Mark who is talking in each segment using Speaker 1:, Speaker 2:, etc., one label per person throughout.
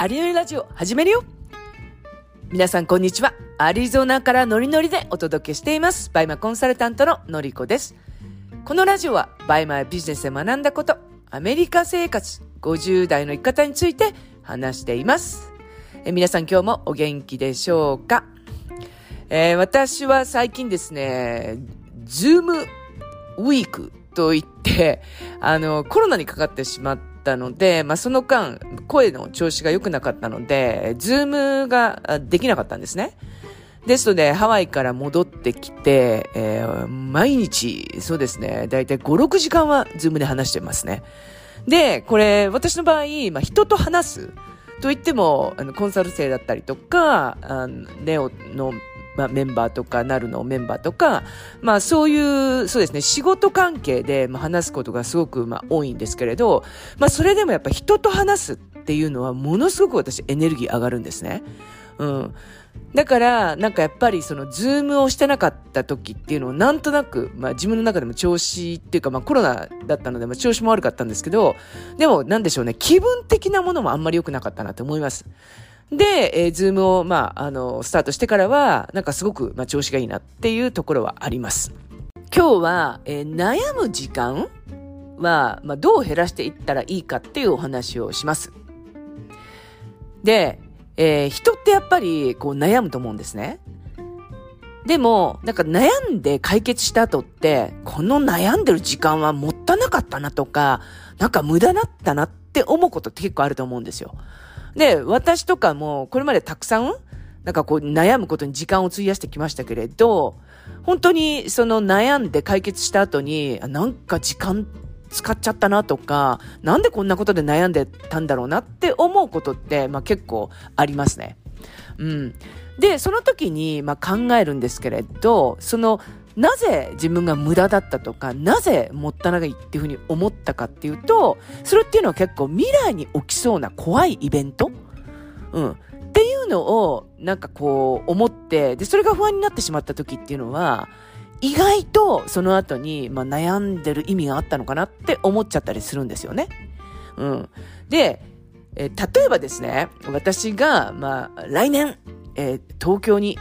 Speaker 1: アリノリラジオ始めるよ皆さんこんにちは。アリゾナからノリノリでお届けしています。 BUYMA コンサルタントののりこです。このラジオは BUYMA やビジネスで学んだこと、アメリカ生活、50代の生き方について話しています。え皆さん今日もお元気でしょうか、えー、私は最近ですね、ズームウィークと言って、あの、コロナにかかってしまったので、まあ、その間、声の調子が良くなかったので、ズームができなかったんですね。ですので、ハワイから戻ってきて、えー、毎日、そうですね、だいたい5、6時間はズームで話してますね。で、これ、私の場合、まあ、人と話す。と言っても、あの、コンサル生だったりとか、あのネオのまあ、メンバーとか、なるのメンバーとか、まあそういう、そうですね、仕事関係で、まあ、話すことがすごく、まあ多いんですけれど、まあそれでもやっぱ人と話すっていうのはものすごく私エネルギー上がるんですね。うん。だから、なんかやっぱりそのズームをしてなかった時っていうのをなんとなく、まあ自分の中でも調子っていうか、まあコロナだったので、まあ調子も悪かったんですけど、でもなんでしょうね、気分的なものもあんまり良くなかったなと思います。で、えー、ズームを、まあ、あの、スタートしてからは、なんかすごく、まあ、調子がいいなっていうところはあります。今日は、えー、悩む時間は、まあ、どう減らしていったらいいかっていうお話をします。で、えー、人ってやっぱり、こう、悩むと思うんですね。でも、なんか悩んで解決した後って、この悩んでる時間はもったなかったなとか、なんか無駄だったなって思うことって結構あると思うんですよ。で、私とかも、これまでたくさん、なんかこう悩むことに時間を費やしてきましたけれど、本当にその悩んで解決した後に、なんか時間使っちゃったなとか、なんでこんなことで悩んでたんだろうなって思うことって、まあ結構ありますね。うん。で、その時に、まあ考えるんですけれど、そのなぜ自分が無駄だったとか、なぜもったいないっていうふうに思ったかっていうと、それっていうのは結構未来に起きそうな怖いイベント？うん。っていうのを、なんかこう、思って、で、それが不安になってしまった時っていうのは、意外とその後に、まあ、悩んでる意味があったのかなって思っちゃったりするんですよね。うん。で、え例えばですね、私が、まあ、来年、えー、東京に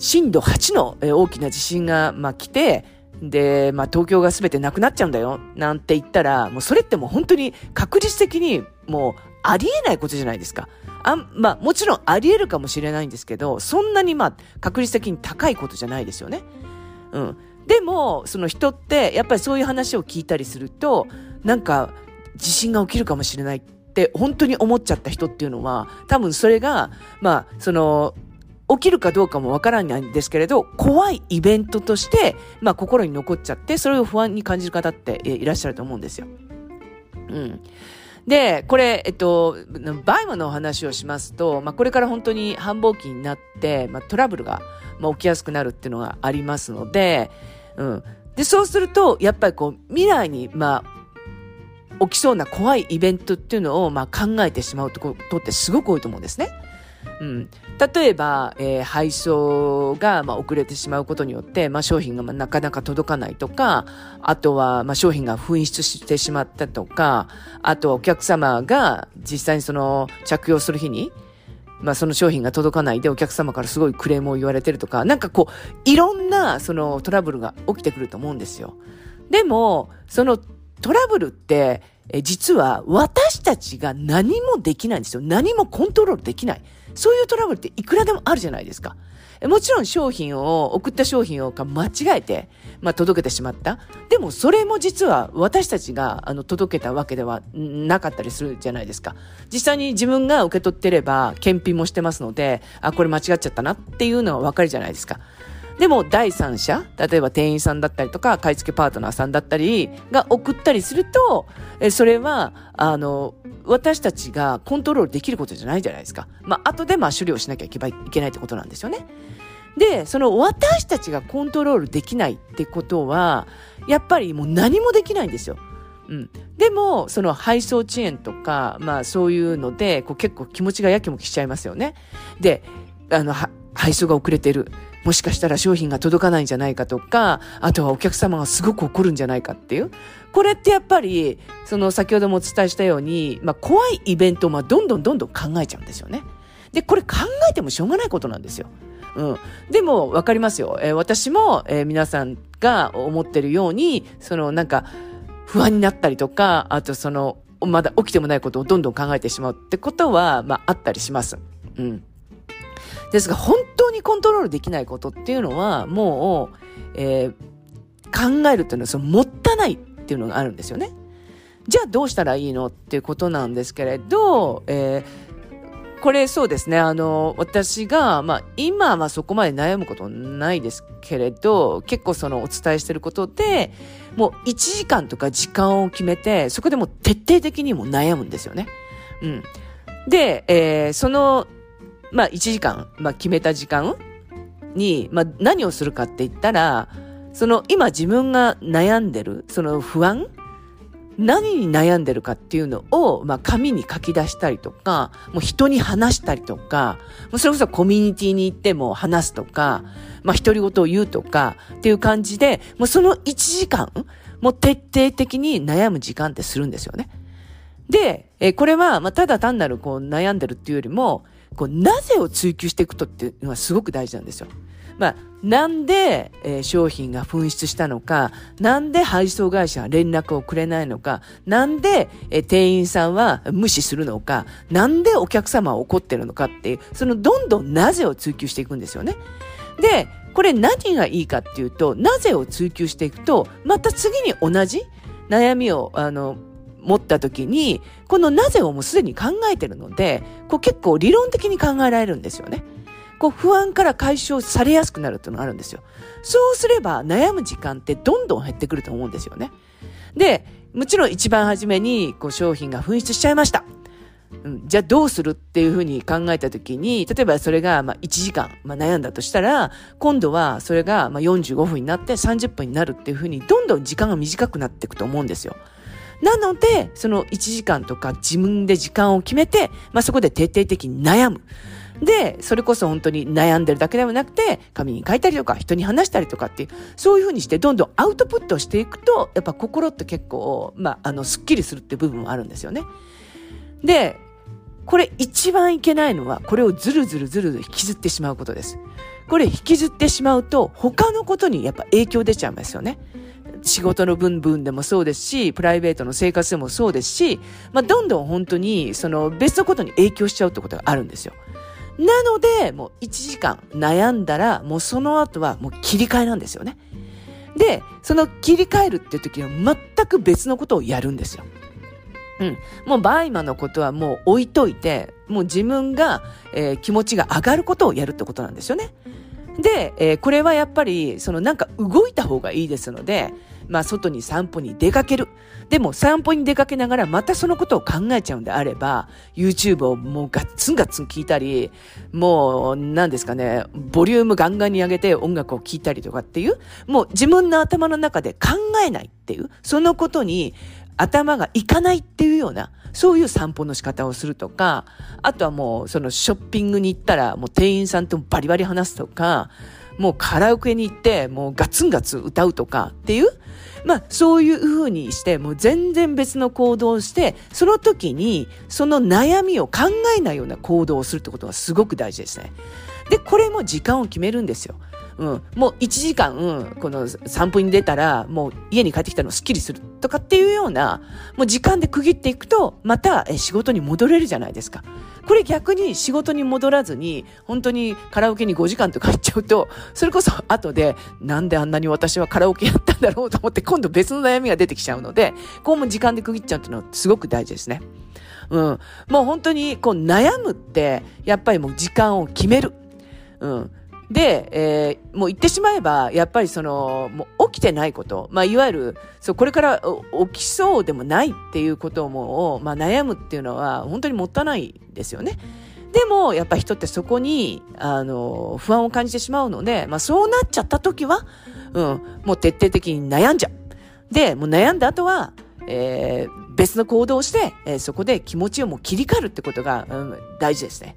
Speaker 1: 震度8の大きな地震が、まあ、来て、で、まあ、東京が全てなくなっちゃうんだよ、なんて言ったら、もうそれってもう本当に確実的にもうありえないことじゃないですか。あまあ、もちろんありえるかもしれないんですけど、そんなにまあ、確率的に高いことじゃないですよね。うん。でも、その人って、やっぱりそういう話を聞いたりすると、なんか、地震が起きるかもしれないって本当に思っちゃった人っていうのは、多分それが、まあ、その、起きるかどうかもわからないんですけれど、怖いイベントとして、まあ心に残っちゃって、それを不安に感じる方っていらっしゃると思うんですよ。うん。で、これ、えっと、バイマのお話をしますと、まあこれから本当に繁忙期になって、まあトラブルが、まあ、起きやすくなるっていうのがありますので、うん。で、そうすると、やっぱりこう、未来に、まあ、起きそうな怖いイベントっていうのを、まあ考えてしまうことってすごく多いと思うんですね。うん、例えば、えー、配送が、まあ、遅れてしまうことによって、まあ、商品が、まあ、なかなか届かないとか、あとは、まあ、商品が紛失してしまったとか、あとはお客様が実際にその着用する日に、まあその商品が届かないでお客様からすごいクレームを言われてるとか、なんかこう、いろんなそのトラブルが起きてくると思うんですよ。でも、そのトラブルって、え実は私たちが何もできないんですよ。何もコントロールできない。そういうトラブルっていくらでもあるじゃないですか。もちろん商品を、送った商品を間違えて、まあ、届けてしまった。でもそれも実は私たちがあの届けたわけではなかったりするじゃないですか。実際に自分が受け取ってれば検品もしてますので、あ、これ間違っちゃったなっていうのはわかるじゃないですか。でも第三者、例えば店員さんだったりとか、買い付けパートナーさんだったりが送ったりすると、えそれは、あの、私たちがコントロールできることじゃないじゃないですか。まあ、後でまあ処理をしなきゃいけないってことなんですよね。で、その私たちがコントロールできないってことは、やっぱりもう何もできないんですよ。うん。でも、その配送遅延とか、まあそういうので、こう結構気持ちがやきもきしちゃいますよね。で、あの、配送が遅れてる。もしかしたら商品が届かないんじゃないかとか、あとはお客様がすごく怒るんじゃないかっていう。これってやっぱり、その先ほどもお伝えしたように、まあ怖いイベントをまあどんどんどんどん考えちゃうんですよね。で、これ考えてもしょうがないことなんですよ。うん。でも、わかりますよ。えー、私も、えー、皆さんが思ってるように、その、なんか、不安になったりとか、あとその、まだ起きてもないことをどんどん考えてしまうってことは、まあ、あったりします。うん。ですが、本当にコントロールできないことっていうのは、もう、えー、考えるっていうのは、その、もったないっていうのがあるんですよね。じゃあどうしたらいいのっていうことなんですけれど、えーこれそうですね。あの、私が、まあ、今はそこまで悩むことないですけれど、結構そのお伝えしてることで、もう1時間とか時間を決めて、そこでも徹底的にも悩むんですよね。うん。で、えー、その、まあ、1時間、まあ、決めた時間に、まあ、何をするかって言ったら、その今自分が悩んでる、その不安何に悩んでるかっていうのを、まあ、紙に書き出したりとか、もう人に話したりとか、もうそれこそコミュニティに行っても話すとか、まあ、独り言を言うとかっていう感じで、もうその1時間、もう徹底的に悩む時間ってするんですよね。で、えこれは、まあ、ただ単なるこう悩んでるっていうよりも、こう、なぜを追求していくとっていうのはすごく大事なんですよ。まあ、なんで、えー、商品が紛失したのか、なんで配送会社は連絡をくれないのか、なんで、えー、店員さんは無視するのか、なんでお客様は怒ってるのかっていう、そのどんどんなぜを追求していくんですよね。で、これ何がいいかっていうと、なぜを追求していくと、また次に同じ悩みを、あの、持った時に、このなぜをもうすでに考えてるので、こう結構理論的に考えられるんですよね。こう不安から解消されやすくなるっていうのがあるんですよ。そうすれば悩む時間ってどんどん減ってくると思うんですよね。で、もちろん一番初めにこう商品が紛失しちゃいました。うん、じゃあどうするっていうふうに考えたときに、例えばそれがま1時間、まあ、悩んだとしたら、今度はそれがまあ45分になって30分になるっていうふうに、どんどん時間が短くなっていくと思うんですよ。なので、その1時間とか自分で時間を決めて、まあそこで徹底的に悩む。で、それこそ本当に悩んでるだけではなくて、紙に書いたりとか、人に話したりとかっていう、そういうふうにしてどんどんアウトプットしていくと、やっぱ心って結構、まあ、あの、スッキリするって部分もあるんですよね。で、これ一番いけないのは、これをずるずるずるずる引きずってしまうことです。これ引きずってしまうと、他のことにやっぱ影響出ちゃいますよね。仕事の分分でもそうですし、プライベートの生活でもそうですし、まあ、どんどん本当に、その別のことに影響しちゃうってことがあるんですよ。なので、もう1時間悩んだら、もうその後はもう切り替えなんですよね。で、その切り替えるって時は全く別のことをやるんですよ。うん。もうバイマのことはもう置いといて、もう自分が、えー、気持ちが上がることをやるってことなんですよね。で、えー、これはやっぱり、そのなんか動いた方がいいですので、まあ外に散歩に出かける。でも散歩に出かけながらまたそのことを考えちゃうんであれば、YouTube をもうガッツンガッツン聞いたり、もう何ですかね、ボリュームガンガンに上げて音楽を聴いたりとかっていう、もう自分の頭の中で考えないっていう、そのことに頭がいかないっていうような、そういう散歩の仕方をするとか、あとはもうそのショッピングに行ったらもう店員さんとバリバリ話すとか、もうカラオケに行って、もうガツンガツン歌うとかっていう、まあそういう風にして、もう全然別の行動をして、その時にその悩みを考えないような行動をするってことがすごく大事ですね。で、これも時間を決めるんですよ。うん、もう1時間、うん、この散歩に出たら、もう家に帰ってきたのスッキリするとかっていうような、もう時間で区切っていくと、また仕事に戻れるじゃないですか。これ逆に仕事に戻らずに、本当にカラオケに5時間とか行っちゃうと、それこそ後で、なんであんなに私はカラオケやったんだろうと思って、今度別の悩みが出てきちゃうので、こうも時間で区切っちゃうっていうのはすごく大事ですね。うん。もう本当に、こう悩むって、やっぱりもう時間を決める。うん。で、えー、もう言ってしまえば、やっぱりその、もう起きてないこと、まあ、いわゆる、そう、これから起きそうでもないっていうことも、まあ、悩むっていうのは、本当にもったないですよね。でも、やっぱ人ってそこに、あの、不安を感じてしまうので、まあ、そうなっちゃった時は、うん、もう徹底的に悩んじゃう。で、もう悩んだ後は、えー、別の行動をして、えー、そこで気持ちをもう切り替えるってことが、うん、大事ですね。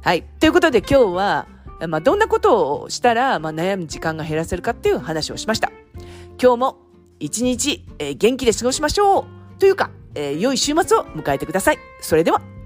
Speaker 1: はい。ということで今日は、まあ、どんなことをしたら、まあ、悩む時間が減らせるかっていう話をしました。今日も一日、えー、元気で過ごしましょうというか、えー、良い週末を迎えてください。それでは。